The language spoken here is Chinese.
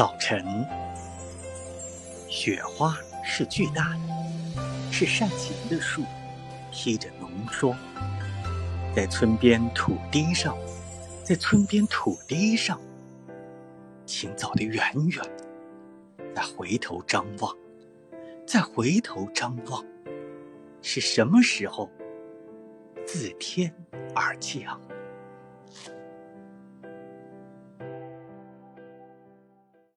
早晨，雪花是巨大的，是扇形的树，披着浓霜，在村边土地上，在村边土地上，请走得远远，再回头张望，再回头张望，是什么时候？自天而降？